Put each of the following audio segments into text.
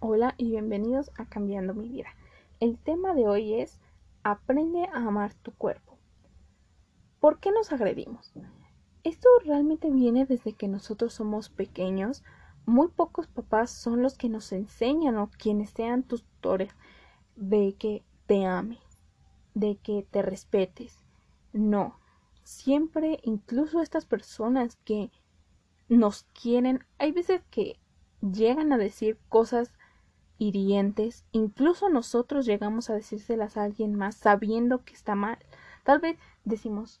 Hola y bienvenidos a Cambiando mi vida. El tema de hoy es Aprende a amar tu cuerpo. ¿Por qué nos agredimos? Esto realmente viene desde que nosotros somos pequeños. Muy pocos papás son los que nos enseñan o quienes sean tus tutores de que te ames, de que te respetes. No, siempre incluso estas personas que nos quieren, hay veces que llegan a decir cosas hirientes, incluso nosotros llegamos a decírselas a alguien más sabiendo que está mal. Tal vez decimos,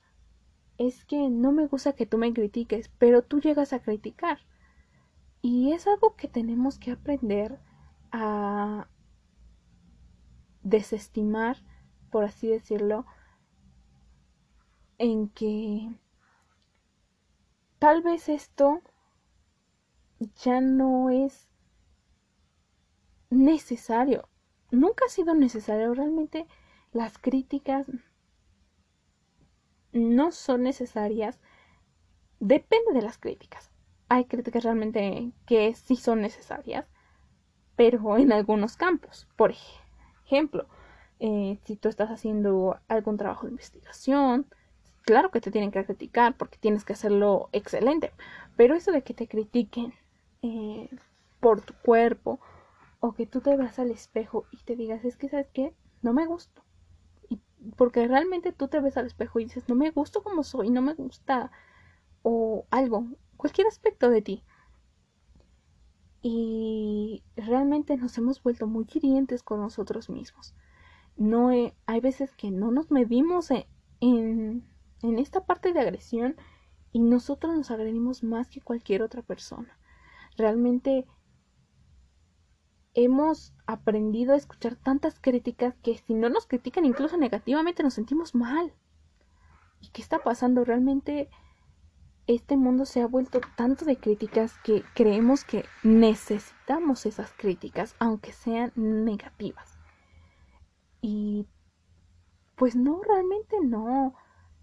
es que no me gusta que tú me critiques, pero tú llegas a criticar. Y es algo que tenemos que aprender a desestimar, por así decirlo, en que tal vez esto ya no es necesario. Nunca ha sido necesario. Realmente las críticas no son necesarias. Depende de las críticas. Hay críticas realmente que sí son necesarias, pero en algunos campos. Por ejemplo, eh, si tú estás haciendo algún trabajo de investigación, claro que te tienen que criticar porque tienes que hacerlo excelente. Pero eso de que te critiquen eh, por tu cuerpo o que tú te veas al espejo y te digas, es que, ¿sabes qué? No me gusto. Y porque realmente tú te ves al espejo y dices, no me gusto como soy, no me gusta o algo, cualquier aspecto de ti. Y realmente nos hemos vuelto muy hirientes con nosotros mismos. No hay veces que no nos medimos en, en esta parte de agresión y nosotros nos agredimos más que cualquier otra persona. Realmente hemos aprendido a escuchar tantas críticas que si no nos critican incluso negativamente nos sentimos mal. ¿Y qué está pasando? Realmente este mundo se ha vuelto tanto de críticas que creemos que necesitamos esas críticas, aunque sean negativas. Y pues no, realmente no.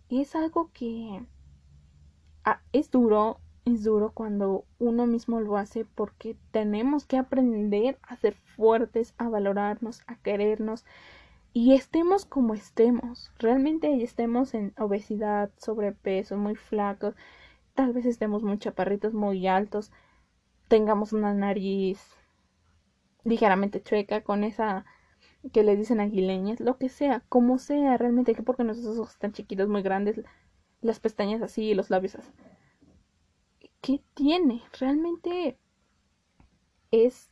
Es algo que ah, es duro, es duro cuando uno mismo lo hace porque tenemos que aprender a ser fuertes, a valorarnos, a querernos y estemos como estemos. Realmente estemos en obesidad, sobrepeso, muy flacos, tal vez estemos muy chaparritos, muy altos, tengamos una nariz ligeramente chueca con esa que le dicen aguileñas, lo que sea, como sea, realmente que porque nuestros ojos están chiquitos, muy grandes, las pestañas así, los labios así ¿qué tiene? Realmente es,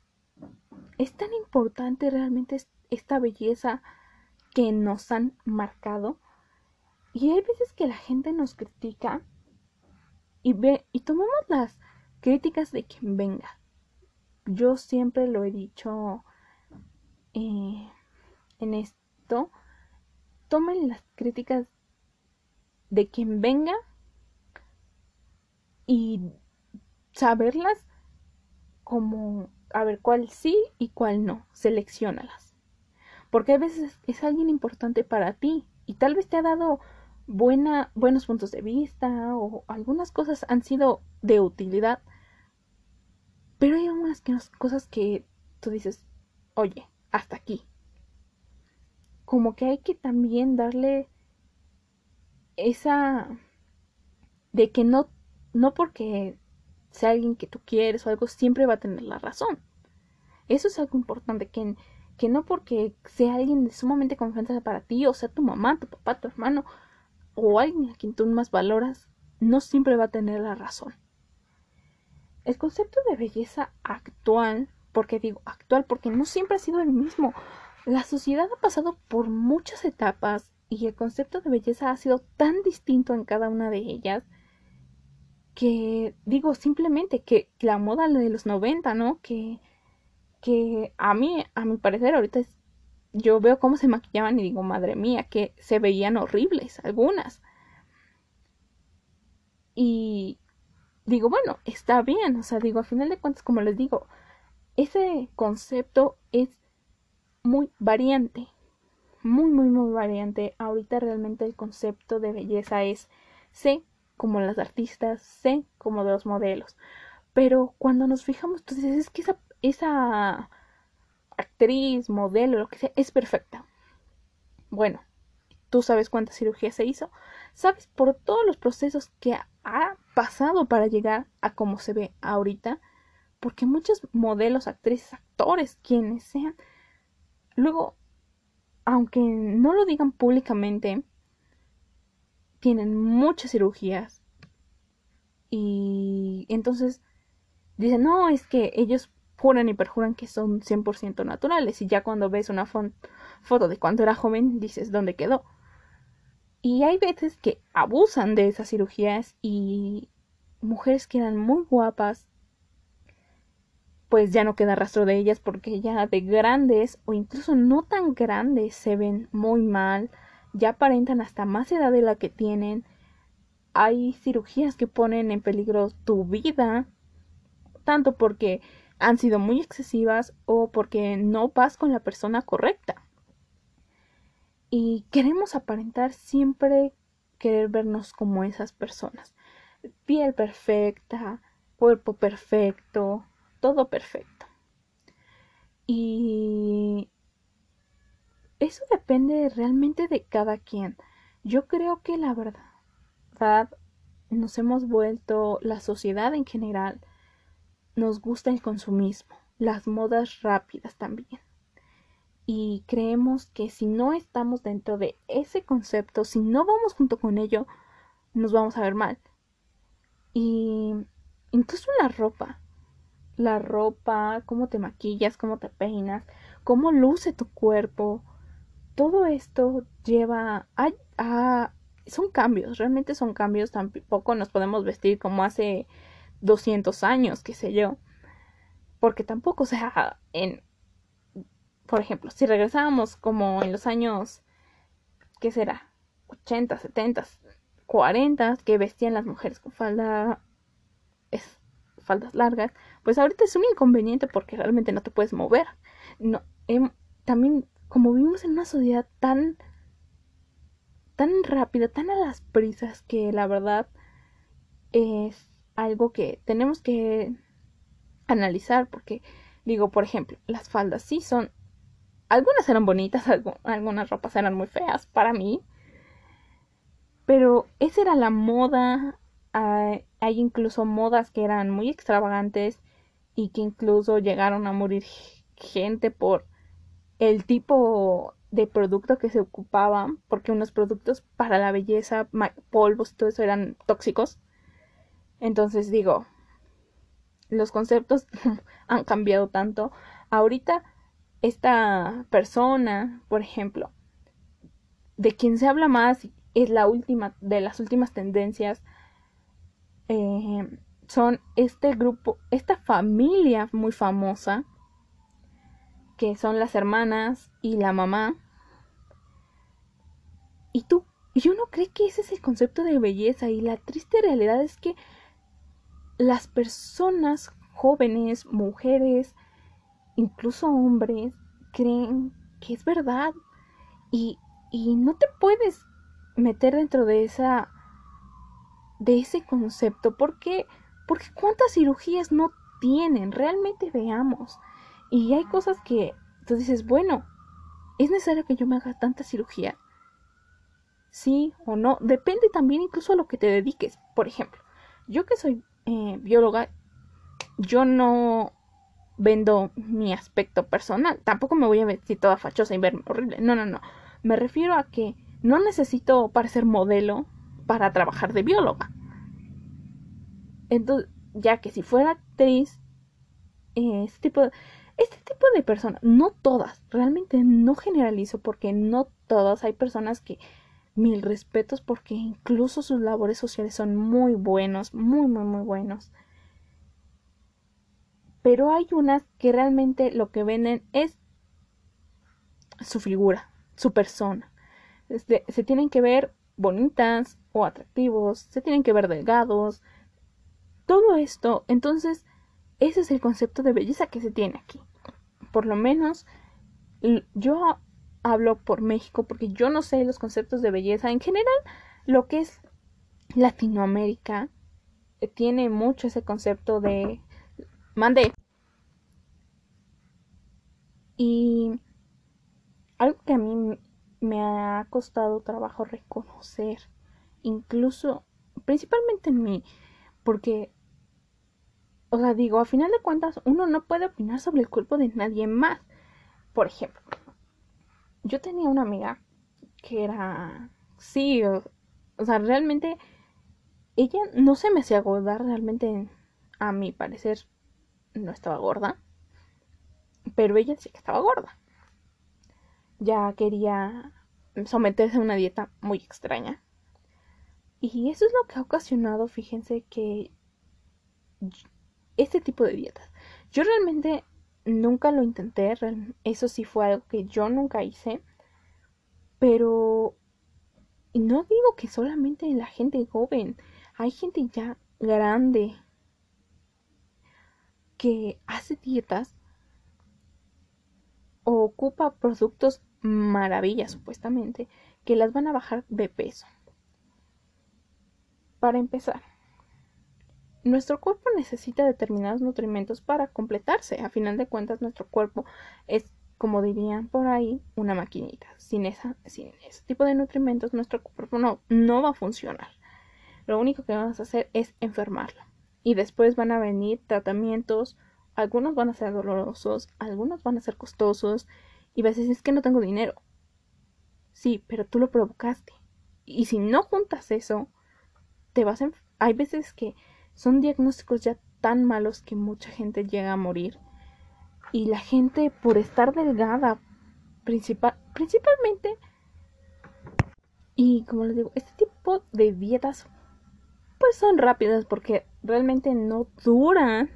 es tan importante realmente esta belleza que nos han marcado. Y hay veces que la gente nos critica y ve y tomamos las críticas de quien venga. Yo siempre lo he dicho eh, en esto. Tomen las críticas de quien venga y saberlas como a ver cuál sí y cuál no, seleccionalas. Porque a veces es alguien importante para ti y tal vez te ha dado buena, buenos puntos de vista o algunas cosas han sido de utilidad, pero hay algunas cosas que tú dices, oye, hasta aquí. Como que hay que también darle esa de que no, no porque sea alguien que tú quieres o algo, siempre va a tener la razón. Eso es algo importante, que, que no porque sea alguien de sumamente confianza para ti, o sea tu mamá, tu papá, tu hermano, o alguien a quien tú más valoras, no siempre va a tener la razón. El concepto de belleza actual, porque digo actual, porque no siempre ha sido el mismo. La sociedad ha pasado por muchas etapas y el concepto de belleza ha sido tan distinto en cada una de ellas que digo simplemente que la moda de los 90, ¿no? Que, que a mí, a mi parecer, ahorita es, yo veo cómo se maquillaban y digo, madre mía, que se veían horribles algunas. Y digo, bueno, está bien, o sea, digo, a final de cuentas, como les digo, ese concepto es muy variante, muy, muy, muy variante. Ahorita realmente el concepto de belleza es, como las artistas, sé como de los modelos. Pero cuando nos fijamos, dices, es que esa, esa actriz, modelo, lo que sea, es perfecta. Bueno, tú sabes cuántas cirugías se hizo, sabes por todos los procesos que ha pasado para llegar a cómo se ve ahorita, porque muchos modelos, actrices, actores, quienes sean, luego, aunque no lo digan públicamente, tienen muchas cirugías. Y entonces dicen, no, es que ellos juran y perjuran que son 100% naturales y ya cuando ves una foto de cuando era joven dices, ¿dónde quedó? Y hay veces que abusan de esas cirugías y mujeres quedan muy guapas, pues ya no queda rastro de ellas porque ya de grandes o incluso no tan grandes se ven muy mal, ya aparentan hasta más edad de la que tienen. Hay cirugías que ponen en peligro tu vida, tanto porque han sido muy excesivas o porque no vas con la persona correcta. Y queremos aparentar siempre querer vernos como esas personas. Piel perfecta, cuerpo perfecto, todo perfecto. Y eso depende realmente de cada quien. Yo creo que la verdad nos hemos vuelto, la sociedad en general, nos gusta el consumismo, las modas rápidas también y creemos que si no estamos dentro de ese concepto, si no vamos junto con ello, nos vamos a ver mal. Y incluso la ropa, la ropa, cómo te maquillas, cómo te peinas, cómo luce tu cuerpo, todo esto lleva a, son cambios, realmente son cambios, tampoco nos podemos vestir como hace 200 años, qué sé yo, porque tampoco, o sea, en por ejemplo, si regresábamos como en los años, ¿qué será? 80, 70, 40, que vestían las mujeres con falda, es, faldas largas, pues ahorita es un inconveniente porque realmente no te puedes mover. No, em, también, como vivimos en una sociedad tan, tan rápida, tan a las prisas, que la verdad es algo que tenemos que analizar porque digo, por ejemplo, las faldas sí son algunas eran bonitas, algunas ropas eran muy feas para mí. Pero esa era la moda. Hay incluso modas que eran muy extravagantes y que incluso llegaron a morir gente por el tipo de producto que se ocupaban, porque unos productos para la belleza, polvos todo eso eran tóxicos. Entonces digo, los conceptos han cambiado tanto. Ahorita esta persona, por ejemplo, de quien se habla más es la última de las últimas tendencias eh, son este grupo, esta familia muy famosa que son las hermanas y la mamá. Y tú, yo no creo que ese es el concepto de belleza y la triste realidad es que las personas jóvenes, mujeres, incluso hombres, creen que es verdad. Y, y no te puedes meter dentro de esa de ese concepto porque porque cuántas cirugías no tienen realmente veamos y hay cosas que tú dices bueno es necesario que yo me haga tanta cirugía sí o no depende también incluso a lo que te dediques por ejemplo yo que soy eh, bióloga yo no vendo mi aspecto personal. Tampoco me voy a vestir toda fachosa y verme horrible. No, no, no. Me refiero a que no necesito parecer modelo para trabajar de bióloga. Entonces, ya que si fuera actriz, este tipo de, de personas, no todas, realmente no generalizo porque no todas, hay personas que mil respetos porque incluso sus labores sociales son muy buenos, muy, muy, muy buenos pero hay unas que realmente lo que venden es su figura, su persona. Este, se tienen que ver bonitas o atractivos, se tienen que ver delgados, todo esto. Entonces, ese es el concepto de belleza que se tiene aquí. Por lo menos yo hablo por México porque yo no sé los conceptos de belleza. En general, lo que es Latinoamérica eh, tiene mucho ese concepto de Mande. Y algo que a mí me ha costado trabajo reconocer, incluso, principalmente en mí, porque, o sea, digo, a final de cuentas, uno no puede opinar sobre el cuerpo de nadie más. Por ejemplo, yo tenía una amiga que era, sí, o, sea, realmente, ella no se me hacía gorda, realmente, a mi parecer, no estaba gorda, pero ella sí que estaba gorda. Ya quería someterse a una dieta muy extraña. Y eso es lo que ha ocasionado, fíjense, que este tipo de dietas. Yo realmente nunca lo intenté, eso sí fue algo que yo nunca hice, pero no digo que solamente la gente joven, hay gente ya grande que hace dietas o ocupa productos maravillas supuestamente que las van a bajar de peso. Para empezar, nuestro cuerpo necesita determinados nutrimentos para completarse. A final de cuentas, nuestro cuerpo es, como dirían por ahí, una maquinita. Sin, esa, sin ese tipo de nutrimentos, nuestro cuerpo no, va a funcionar. Lo único que vamos a hacer es enfermarlo. Y después van a venir tratamientos. Algunos van a ser dolorosos, algunos van a ser costosos. Y vas a decir, es que no tengo dinero. Sí, pero tú lo provocaste. Y si no juntas eso, te vas a... Hay veces que son diagnósticos ya tan malos que mucha gente llega a morir. Y la gente, por estar delgada, principal, principalmente, y como les digo, este tipo de dietas, pues son rápidas porque realmente no duran.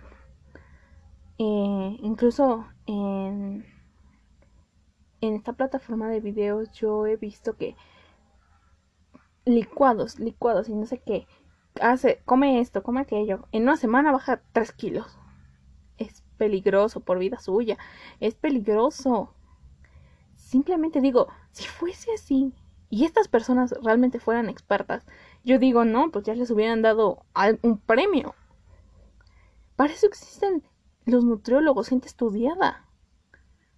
Eh, incluso en, en esta plataforma de videos yo he visto que licuados, licuados y no sé qué, hace, come esto, come aquello, en una semana baja 3 kilos. Es peligroso por vida suya, es peligroso. Simplemente digo, si fuese así y estas personas realmente fueran expertas, yo digo, no, pues ya les hubieran dado un premio. Para eso existen los nutriólogos, gente estudiada.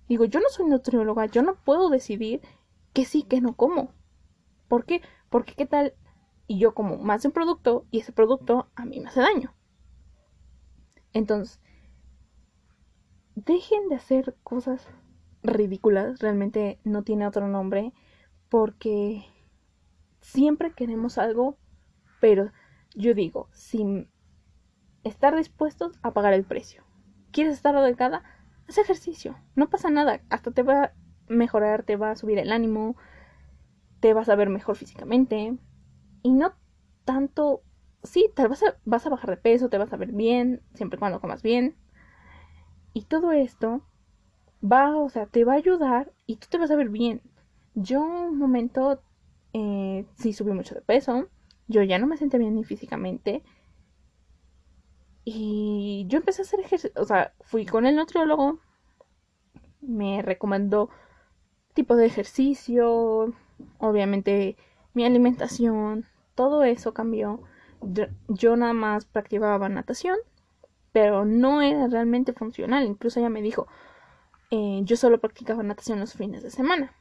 Digo, yo no soy nutrióloga, yo no puedo decidir que sí, que no como. ¿Por qué? Porque qué tal y yo como más de un producto y ese producto a mí me hace daño. Entonces, dejen de hacer cosas ridículas, realmente no tiene otro nombre, porque siempre queremos algo, pero yo digo, sin estar dispuestos a pagar el precio. ¿Quieres estar delgada? Haz ejercicio, no pasa nada, hasta te va a mejorar, te va a subir el ánimo, te vas a ver mejor físicamente, y no tanto, sí, vas a, vas a bajar de peso, te vas a ver bien, siempre y cuando comas bien. Y todo esto va, o sea, te va a ayudar y tú te vas a ver bien. Yo un momento eh, sí subí mucho de peso, yo ya no me sentía bien ni físicamente. Y yo empecé a hacer ejercicio, o sea, fui con el nutriólogo, me recomendó tipo de ejercicio, obviamente mi alimentación, todo eso cambió. Yo, nada más practicaba natación, pero no era realmente funcional. Incluso ella me dijo, eh, yo solo practicaba natación los fines de semana.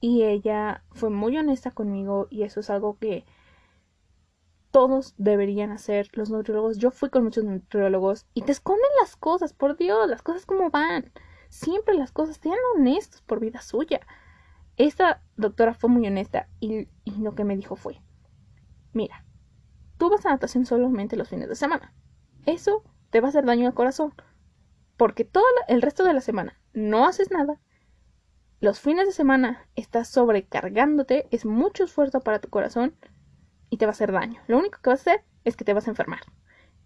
Y ella fue muy honesta conmigo y eso es algo que todos deberían hacer los nutriólogos. Yo fui con muchos nutriólogos y te esconden las cosas, por Dios, las cosas como van. Siempre las cosas, sean honestos por vida suya. Esta doctora fue muy honesta y, lo que me dijo fue, mira, tú vas a natación solamente los fines de semana. Eso te va a hacer daño al corazón. Porque todo el resto de la semana no haces nada. Los fines de semana estás sobrecargándote, es mucho esfuerzo para tu corazón y te va a hacer daño. Lo único que vas a hacer es que te vas a enfermar.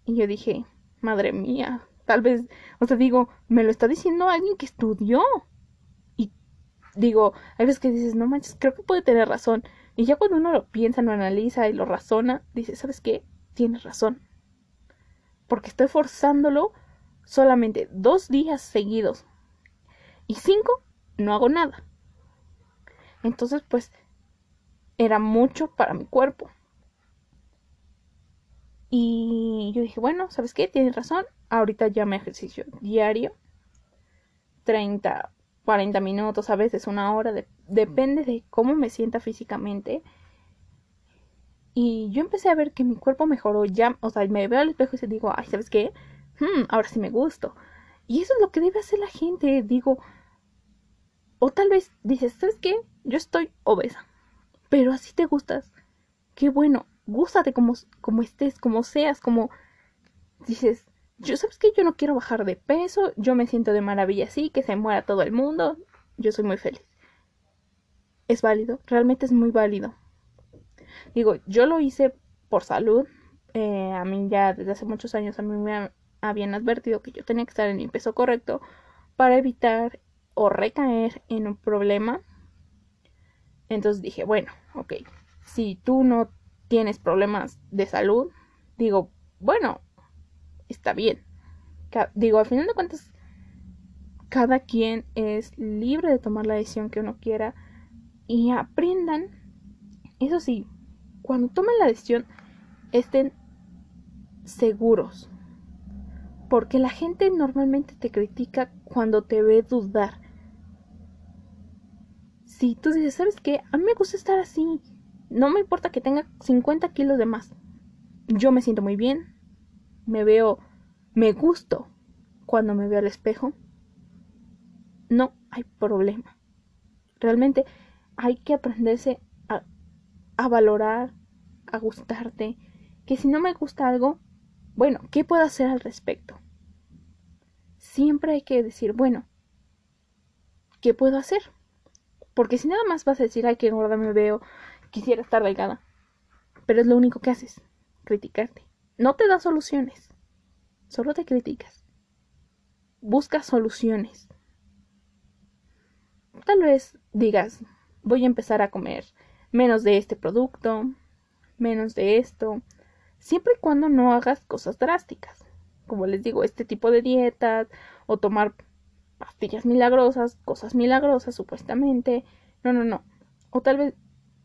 Y yo dije, madre mía, tal vez, o sea, digo, me lo está diciendo alguien que estudió digo, hay veces que dices, no manches, creo que puede tener razón. Y ya cuando uno lo piensa, lo analiza y lo razona, dice, ¿sabes qué? Tienes razón. Porque estoy forzándolo solamente dos días seguidos. Y cinco, no hago nada. Entonces, pues, era mucho para mi cuerpo. Y yo dije, bueno, ¿sabes qué? Tienes razón. Ahorita ya me ejercicio diario. 30 40 minutos, a veces una hora, depende de cómo me sienta físicamente. Y yo empecé a ver que mi cuerpo mejoró ya, o sea, me veo al espejo y digo, ay, ¿sabes qué? Hmm, ahora sí me gusto. Y eso es lo que debe hacer la gente, digo. O tal vez dices, ¿sabes qué? Yo estoy obesa, pero así te gustas. Qué bueno, gústate como, como estés, como seas, como dices, yo sabes que yo no quiero bajar de peso, yo me siento de maravilla así, que se muera todo el mundo, yo soy muy feliz. Es válido, realmente es muy válido. Digo, yo lo hice por salud, eh, a mí ya desde hace muchos años a mí me habían advertido que yo tenía que estar en mi peso correcto para evitar o recaer en un problema. Entonces dije, bueno, ok, si tú no tienes problemas de salud, digo, bueno, está bien. Digo, al final de cuentas, cada quien es libre de tomar la decisión que uno quiera y aprendan, eso sí, cuando tomen la decisión, estén seguros. Porque la gente normalmente te critica cuando te ve dudar. Si tú dices, ¿sabes qué? A mí me gusta estar así. No me importa que tenga 50 kilos de más. Yo me siento muy bien, me veo, me gusto cuando me veo al espejo, no hay problema. Realmente hay que aprenderse a, valorar, a gustarte, que si no me gusta algo, bueno, ¿qué puedo hacer al respecto? Siempre hay que decir, bueno, ¿qué puedo hacer? Porque si nada más vas a decir, ay, qué gorda me veo, quisiera estar delgada. Pero es lo único que haces, criticarte. No te da soluciones, solo te criticas. Busca soluciones. Tal vez digas, voy a empezar a comer menos de este producto, menos de esto, siempre y cuando no hagas cosas drásticas. Como les digo, este tipo de dietas o tomar pastillas milagrosas, cosas milagrosas supuestamente. No, no, no. O tal vez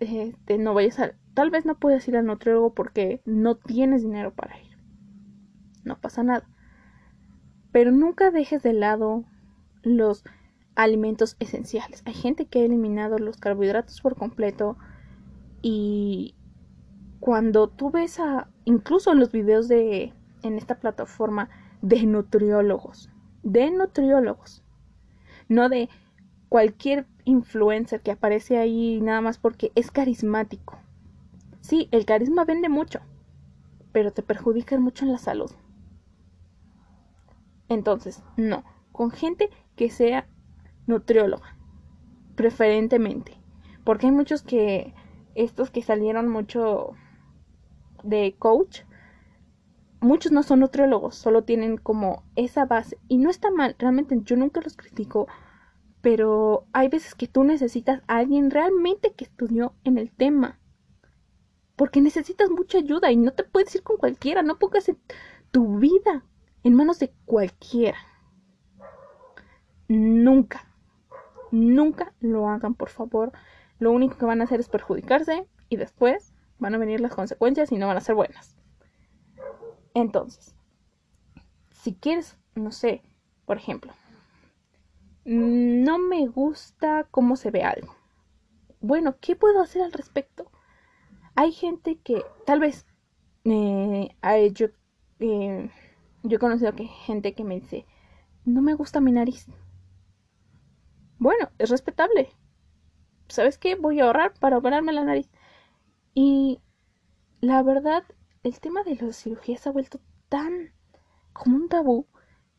este, no vayas a Tal vez no puedas ir al nutriólogo porque no tienes dinero para ir. No pasa nada. Pero nunca dejes de lado los alimentos esenciales. Hay gente que ha eliminado los carbohidratos por completo y cuando tú ves a incluso los videos de en esta plataforma de nutriólogos, de nutriólogos, no de cualquier influencer que aparece ahí nada más porque es carismático. Sí, el carisma vende mucho, pero te perjudica mucho en la salud. Entonces, no, con gente que sea nutrióloga, preferentemente, porque hay muchos que, estos que salieron mucho de coach, muchos no son nutriólogos, solo tienen como esa base y no está mal, realmente yo nunca los critico, pero hay veces que tú necesitas a alguien realmente que estudió en el tema porque necesitas mucha ayuda y no te puedes ir con cualquiera, no pongas tu vida en manos de cualquiera. Nunca, nunca lo hagan, por favor. Lo único que van a hacer es perjudicarse y después van a venir las consecuencias y no van a ser buenas. Entonces, si quieres, no sé, por ejemplo, no me gusta cómo se ve algo. Bueno, ¿qué puedo hacer al respecto? Hay gente que tal vez eh, yo, eh, yo he conocido que gente que me dice, no me gusta mi nariz. Bueno, es respetable. ¿Sabes qué? Voy a ahorrar para operarme la nariz. Y la verdad, el tema de la cirugía se ha vuelto tan como un tabú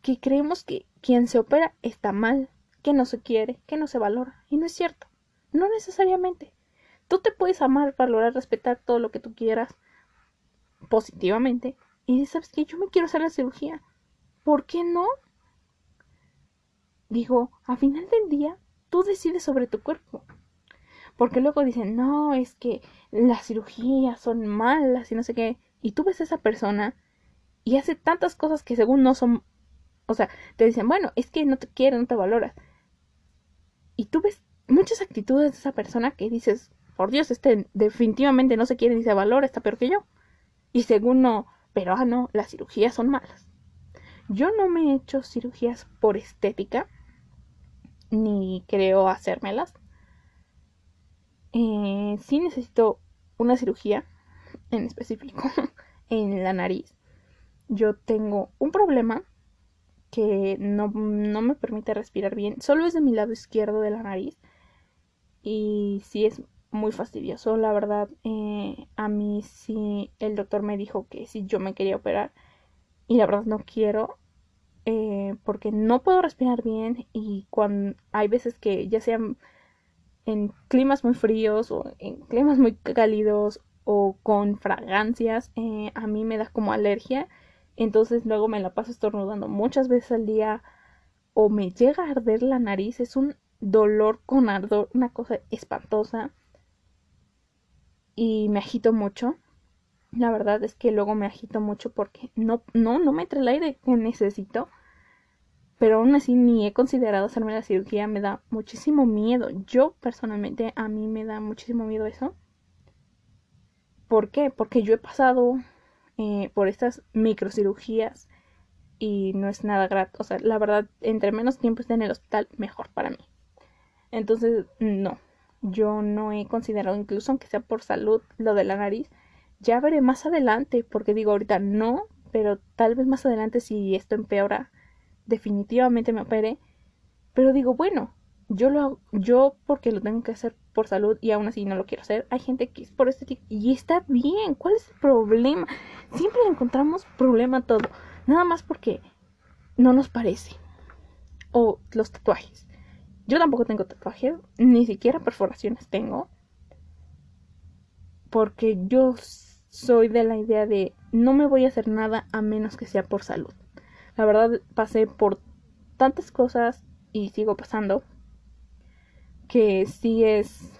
que creemos que quien se opera está mal, que no se quiere, que no se valora. Y no es cierto. No necesariamente. Tú te puedes amar, valorar, respetar todo lo que tú quieras positivamente y sabes que yo me quiero hacer la cirugía. ¿Por qué no? Digo, a final del día, tú decides sobre tu cuerpo. Porque luego dicen, no, es que las cirugías son malas y no sé qué. Y tú ves a esa persona y hace tantas cosas que según no son... O sea, te dicen, bueno, es que no te quiere, no te valoras. Y tú ves muchas actitudes de esa persona que dices, por Dios, este definitivamente no se quiere ni se valora, está peor que yo. Y según no, pero ah, no, las cirugías son malas. Yo no me he hecho cirugías por estética. ni creo hacérmelas. Eh, sí necesito una cirugía en específico en la nariz. Yo tengo un problema que no, no, me permite respirar bien. Solo es de mi lado izquierdo de la nariz. Y sí es muy fastidioso. La verdad, eh, a mí sí el doctor me dijo que si yo me quería operar. Y la verdad no quiero. Eh, porque no puedo respirar bien. Y cuando hay veces que ya sean en climas muy fríos o en climas muy cálidos o con fragancias, eh, a mí me da como alergia. Entonces luego me la paso estornudando muchas veces al día o me llega a arder la nariz. Es un dolor con ardor, una cosa espantosa. Y me agito mucho. La verdad es que luego me agito mucho porque no, no, no me trae el aire que necesito pero aún así ni he considerado hacerme la cirugía, me da muchísimo miedo. Yo personalmente a mí me da muchísimo miedo eso. ¿Por qué? Porque yo he pasado eh, por estas microcirugías y no es nada grato. O sea, la verdad, entre menos tiempo esté en el hospital, mejor para mí. Entonces, no. Yo no he considerado, incluso aunque sea por salud, lo de la nariz. Ya veré más adelante, porque digo ahorita no, pero tal vez más adelante si esto empeora definitivamente me operé, pero digo, bueno, yo lo hago, yo porque lo tengo que hacer por salud y aún así no lo quiero hacer. Hay gente que es por estética y está bien. ¿Cuál es el problema? Siempre encontramos problema todo, nada más porque no nos parece. O los tatuajes. Yo tampoco tengo tatuajes, ni siquiera perforaciones tengo. Porque yo soy de la idea de no me voy a hacer nada a menos que sea por salud. La verdad pasé por tantas cosas y sigo pasando que sí es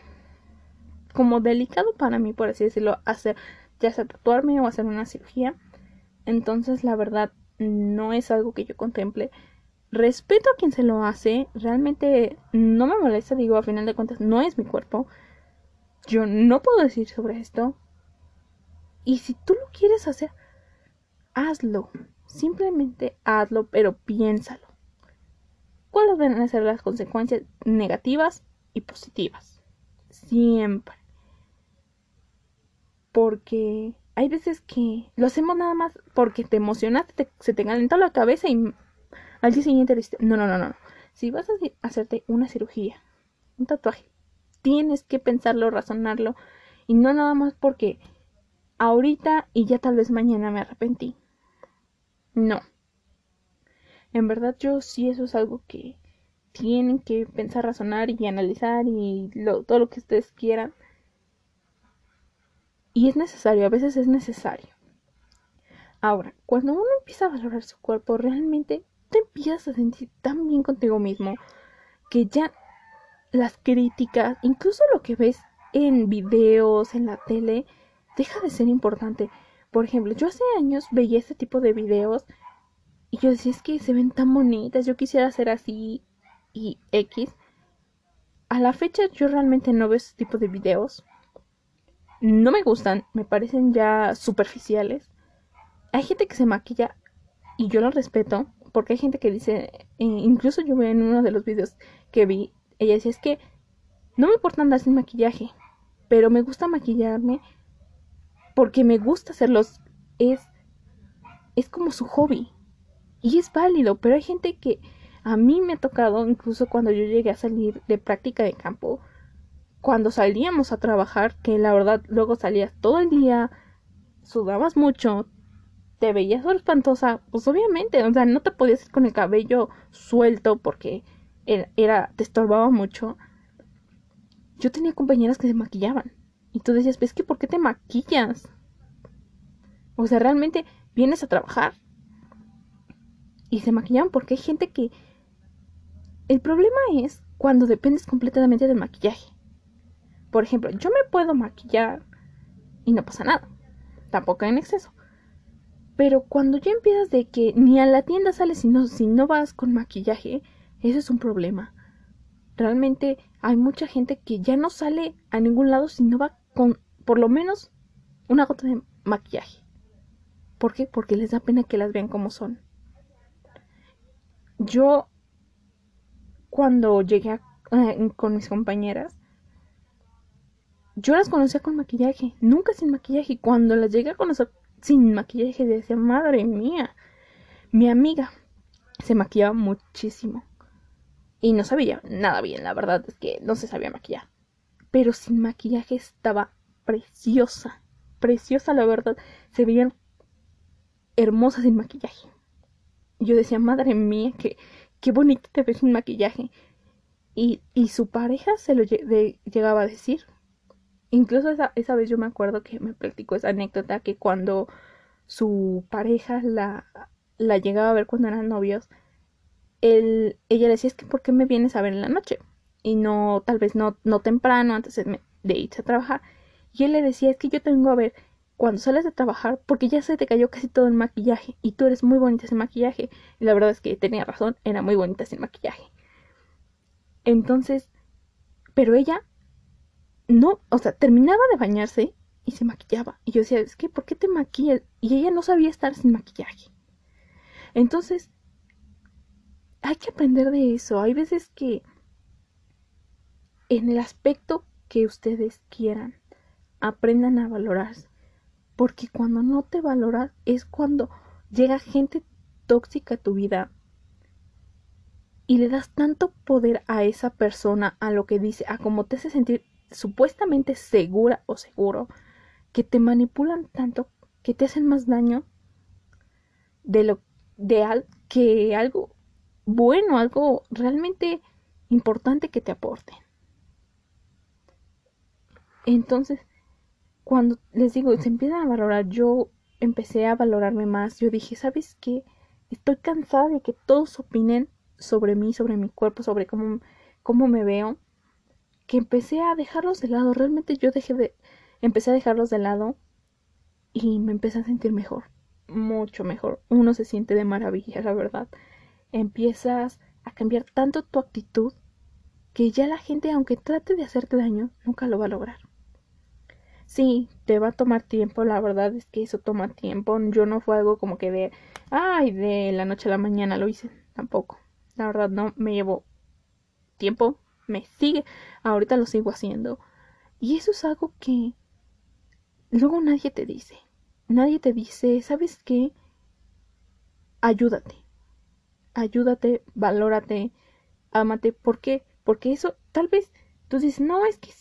como delicado para mí, por así decirlo, hacer ya sea tatuarme o hacer una cirugía. Entonces, la verdad, no es algo que yo contemple. Respeto a quien se lo hace, realmente no me molesta, digo, a final de cuentas, no es mi cuerpo. Yo no puedo decir sobre esto. Y si tú lo quieres hacer, hazlo. Simplemente hazlo, pero piénsalo. ¿Cuáles van a ser las consecuencias negativas y positivas? Siempre. Porque hay veces que lo hacemos nada más porque te emocionaste, se te calentó la cabeza y al día siguiente le no, no, no, no. Si vas a hacerte una cirugía, un tatuaje, tienes que pensarlo, razonarlo y no nada más porque ahorita y ya tal vez mañana me arrepentí. No. En verdad yo sí eso es algo que tienen que pensar, razonar y analizar y todo lo que ustedes quieran. Y es necesario, a veces es necesario. Ahora, cuando uno empieza a valorar su cuerpo, realmente te empiezas a sentir tan bien contigo mismo que ya las críticas, incluso lo que ves en videos, en la tele, deja de ser importante. Por ejemplo, yo hace años veía este tipo de videos y yo decía, es que se ven tan bonitas, yo quisiera hacer así y X. A la fecha yo realmente no veo ese tipo de videos. No me gustan, me parecen ya superficiales. Hay gente que se maquilla y yo lo respeto porque hay gente que dice, eh, incluso yo en uno de los videos que vi, ella decía, es que no me importa andar sin maquillaje, pero me gusta maquillarme porque me gusta hacerlos, es, es como su hobby. Y es válido, pero hay gente que a mí me ha tocado, incluso cuando yo llegué a salir de práctica de campo, cuando salíamos a trabajar, que la verdad luego salías todo el día, sudabas mucho, te veías espantosa, pues obviamente, o sea, no te podías ir con el cabello suelto porque era, te estorbaba mucho. Yo tenía compañeras que se maquillaban. Y tú decías, ¿ves que por qué te maquillas? O sea, realmente vienes a trabajar. Y se maquillaban porque hay gente que... El problema es cuando dependes completamente del maquillaje. Por ejemplo, yo me puedo maquillar y no pasa nada. Tampoco en exceso. Pero cuando ya empiezas de que ni a la tienda sales si no, si no vas con maquillaje, eso es un problema. Realmente hay mucha gente que ya no sale a ningún lado si no va con por lo menos una gota de maquillaje. ¿Por qué? Porque les da pena que las vean como son. Yo cuando llegué eh, con mis compañeras, yo las conocía con maquillaje, nunca sin maquillaje. Y cuando las llegué a conocer sin maquillaje, decía, madre mía, mi amiga se maquillaba muchísimo. Y no sabía nada bien, la verdad es que no se sabía maquillar. Pero sin maquillaje estaba preciosa, preciosa la verdad. Se veían hermosas sin maquillaje. Yo decía, madre mía, que qué bonita te ves sin maquillaje. Y, y su pareja se lo llegaba a decir. Incluso esa, esa vez yo me acuerdo que me platicó esa anécdota que cuando su pareja la, la llegaba a ver cuando eran novios, él, ella le decía, es que ¿por qué me vienes a ver en la noche? Y no, tal vez no, no temprano, antes de, irse a trabajar. Y él le decía, es que yo tengo a ver cuando sales de trabajar, porque ya se te cayó casi todo el maquillaje y tú eres muy bonita sin maquillaje. Y la verdad es que tenía razón, era muy bonita sin maquillaje. Entonces, pero ella no, o sea, terminaba de bañarse y se maquillaba. Y yo decía, es que, ¿por qué te maquillas? Y ella no sabía estar sin maquillaje. Entonces, hay que aprender de eso. Hay veces que en el aspecto que ustedes quieran, aprendan a valorarse. Porque cuando no te valoras es cuando llega gente tóxica a tu vida y le das tanto poder a esa persona, a lo que dice, a cómo te hace sentir supuestamente segura o seguro, que te manipulan tanto que te hacen más daño de lo de al, que algo bueno, algo realmente importante que te aporte. Entonces, cuando les digo, se empiezan a valorar, yo empecé a valorarme más. Yo dije, ¿sabes qué? Estoy cansada de que todos opinen sobre mí, sobre mi cuerpo, sobre cómo, cómo me veo que empecé a dejarlos de lado. Realmente yo dejé de. Empecé a dejarlos de lado y me empecé a sentir mejor. Mucho mejor. Uno se siente de maravilla, la verdad. Empiezas a cambiar tanto tu actitud que ya la gente, aunque trate de hacerte daño, nunca lo va a lograr. Sí, te va a tomar tiempo, la verdad es que eso toma tiempo. Yo no fue algo como que de, ay, de la noche a la mañana lo hice, tampoco. La verdad no, me llevó tiempo, me sigue, ahorita lo sigo haciendo. Y eso es algo que luego nadie te dice. Nadie te dice, ¿sabes qué? Ayúdate. Ayúdate, valórate, ámate. ¿Por qué? Porque eso tal vez tú dices, no, es que,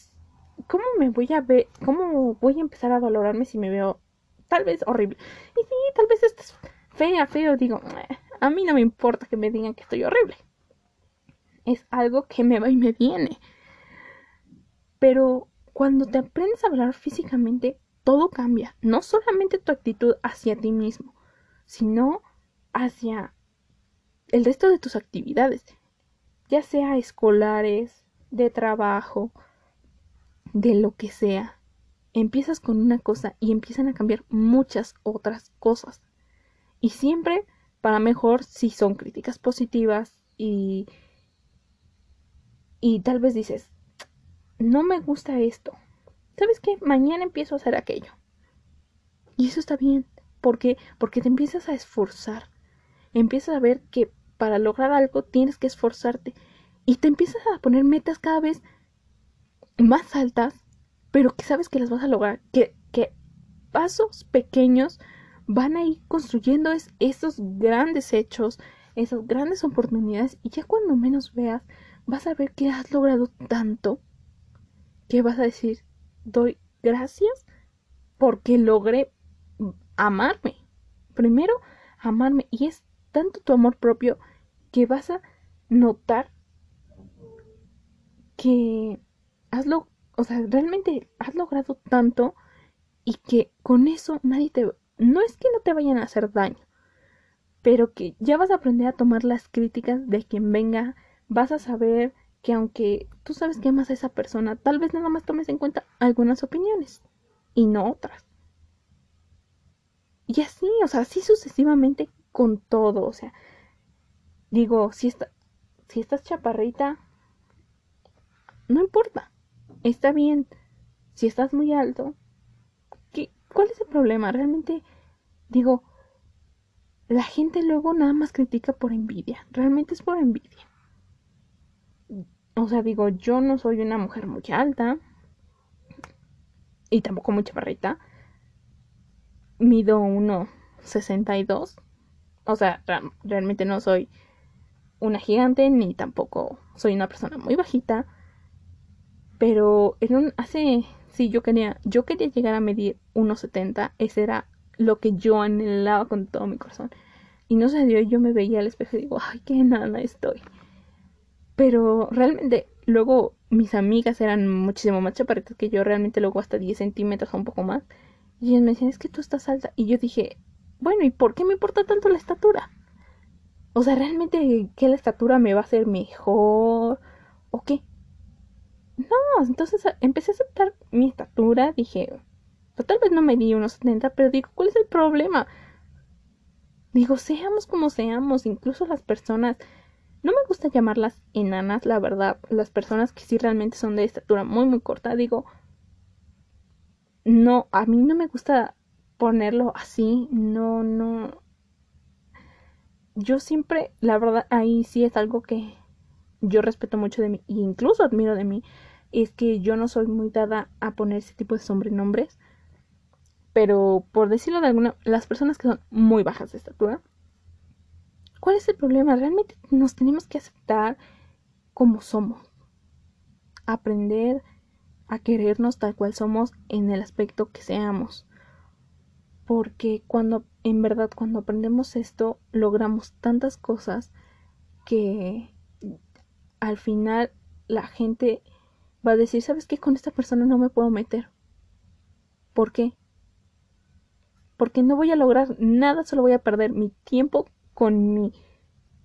¿cómo me voy a ver? ¿Cómo voy a empezar a valorarme si me veo tal vez horrible? Y sí, tal vez estás fea, feo. Digo, a mí no me importa que me digan que estoy horrible es algo que me va y me viene. Pero cuando te aprendes a hablar físicamente, todo cambia. No solamente tu actitud hacia ti mismo, sino hacia el resto de tus actividades, ya sea escolares, de trabajo, de lo que sea. Empiezas con una cosa y empiezan a cambiar muchas otras cosas. Y siempre para mejor si son críticas positivas y y tal vez dices, no me gusta esto. ¿Sabes qué? Mañana empiezo a hacer aquello. Y eso está bien. ¿Por qué? Porque te empiezas a esforzar. Empiezas a ver que para lograr algo tienes que esforzarte. Y te empiezas a poner metas cada vez más altas, pero que sabes que las vas a lograr. Que, que pasos pequeños van a ir construyendo esos grandes hechos, esas grandes oportunidades. Y ya cuando menos veas, vas a ver que has logrado tanto que vas a decir, doy gracias porque logré amarme. Primero, amarme. Y es tanto tu amor propio que vas a notar que o sea, realmente has logrado tanto y que con eso nadie te, no es que no te vayan a hacer daño, pero que ya vas a aprender a tomar las críticas de quien venga vas a saber que aunque tú sabes que amas a esa persona, tal vez nada más tomes en cuenta algunas opiniones y no otras. Y así, o sea, así sucesivamente con todo, o sea, digo, si, está, si estás chaparrita, no importa, está bien. Si estás muy alto, ¿qué, ¿cuál es el problema? Realmente, digo, la gente luego nada más critica por envidia, realmente es por envidia. O sea, digo, yo no soy una mujer muy alta y tampoco muy chaparrita. Mido 1,62. O sea, realmente no soy una gigante ni tampoco soy una persona muy bajita. Pero en un, hace, sí, yo quería, yo quería llegar a medir 1,70. Ese era lo que yo anhelaba con todo mi corazón. Y no se dio, yo me veía al espejo y digo, ay, qué nada estoy. Pero realmente, luego mis amigas eran muchísimo más chaparritas que yo, realmente luego hasta 10 centímetros o un poco más. Y ellas me decían, es que tú estás alta. Y yo dije, bueno, ¿y por qué me importa tanto la estatura? O sea, realmente, ¿qué la estatura me va a hacer mejor? ¿O qué? No, entonces empecé a aceptar mi estatura, dije, pues, tal vez no me di unos 70, pero digo, ¿cuál es el problema? Digo, seamos como seamos, incluso las personas, no me gusta llamarlas enanas, la verdad, las personas que sí realmente son de estatura muy, muy corta, digo, no, a mí no me gusta ponerlo así, no, no. Yo siempre, la verdad, ahí sí es algo que yo respeto mucho de mí, e incluso admiro de mí, es que yo no soy muy dada a poner ese tipo de sobrenombres. Pero por decirlo de alguna, las personas que son muy bajas de estatura, ¿cuál es el problema? Realmente nos tenemos que aceptar como somos. Aprender a querernos tal cual somos en el aspecto que seamos. Porque cuando, en verdad, cuando aprendemos esto, logramos tantas cosas que al final la gente va a decir, ¿sabes qué? Con esta persona no me puedo meter. ¿Por qué? Porque no voy a lograr nada, solo voy a perder mi tiempo con mi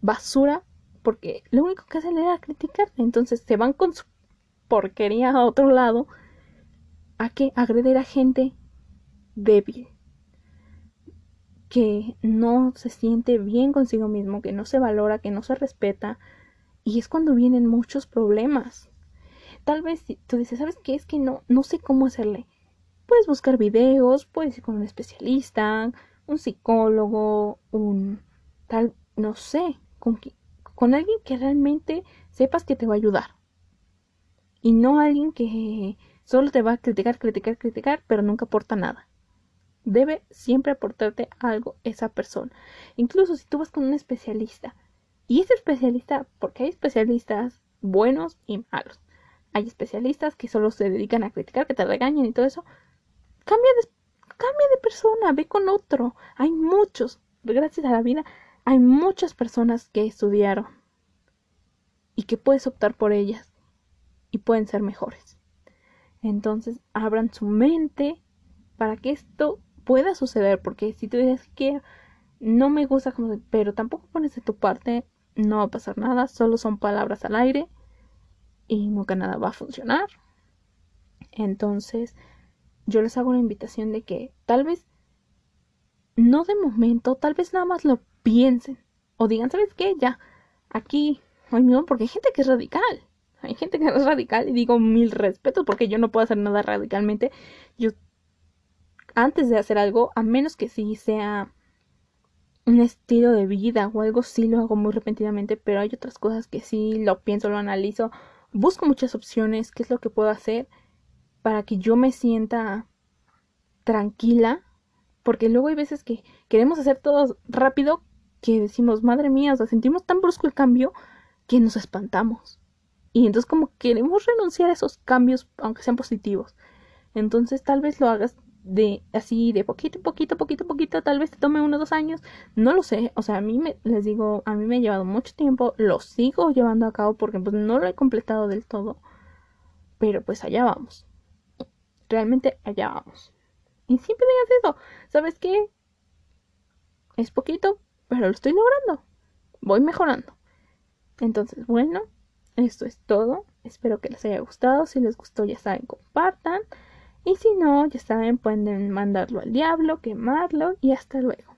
basura, porque lo único que hacen era criticarte. Entonces se van con su porquería a otro lado a que agreder a gente débil que no se siente bien consigo mismo, que no se valora, que no se respeta, y es cuando vienen muchos problemas. Tal vez tú dices, ¿sabes qué? Es que no, no sé cómo hacerle. Puedes buscar videos, puedes ir con un especialista, un psicólogo, un tal, no sé, con, con alguien que realmente sepas que te va a ayudar y no alguien que solo te va a criticar, criticar, criticar, pero nunca aporta nada. Debe siempre aportarte algo esa persona. Incluso si tú vas con un especialista y ese especialista, porque hay especialistas buenos y malos. Hay especialistas que solo se dedican a criticar, que te regañan y todo eso. Cambia de, cambia de persona, ve con otro. Hay muchos, gracias a la vida, hay muchas personas que estudiaron y que puedes optar por ellas y pueden ser mejores. Entonces, abran su mente para que esto pueda suceder, porque si tú dices que no me gusta como, pero tampoco pones de tu parte, no va a pasar nada, solo son palabras al aire y nunca nada va a funcionar. Entonces, yo les hago una invitación de que tal vez no de momento, tal vez nada más lo piensen o digan, ¿sabes qué? Ya, aquí, no, porque hay gente que es radical. Hay gente que es radical y digo mil respetos porque yo no puedo hacer nada radicalmente. Yo, antes de hacer algo, a menos que sí sea un estilo de vida o algo, sí lo hago muy repentinamente, pero hay otras cosas que sí lo pienso, lo analizo, busco muchas opciones, qué es lo que puedo hacer para que yo me sienta tranquila, porque luego hay veces que queremos hacer todo rápido que decimos, madre mía, o sea, sentimos tan brusco el cambio que nos espantamos. Y entonces como queremos renunciar a esos cambios, aunque sean positivos. Entonces tal vez lo hagas de así, de poquito, poquito, poquito, poquito, tal vez te tome uno dos años, no lo sé, o sea, a mí me, les digo, a mí me ha llevado mucho tiempo, lo sigo llevando a cabo porque pues no lo he completado del todo, pero pues allá vamos, realmente allá vamos. Y siempre digas eso, ¿sabes qué? Es poquito, pero lo estoy logrando, voy mejorando. Entonces, bueno, esto es todo. Espero que les haya gustado. Si les gustó, ya saben, compartan. Y si no, ya saben, pueden mandarlo al diablo, quemarlo y hasta luego.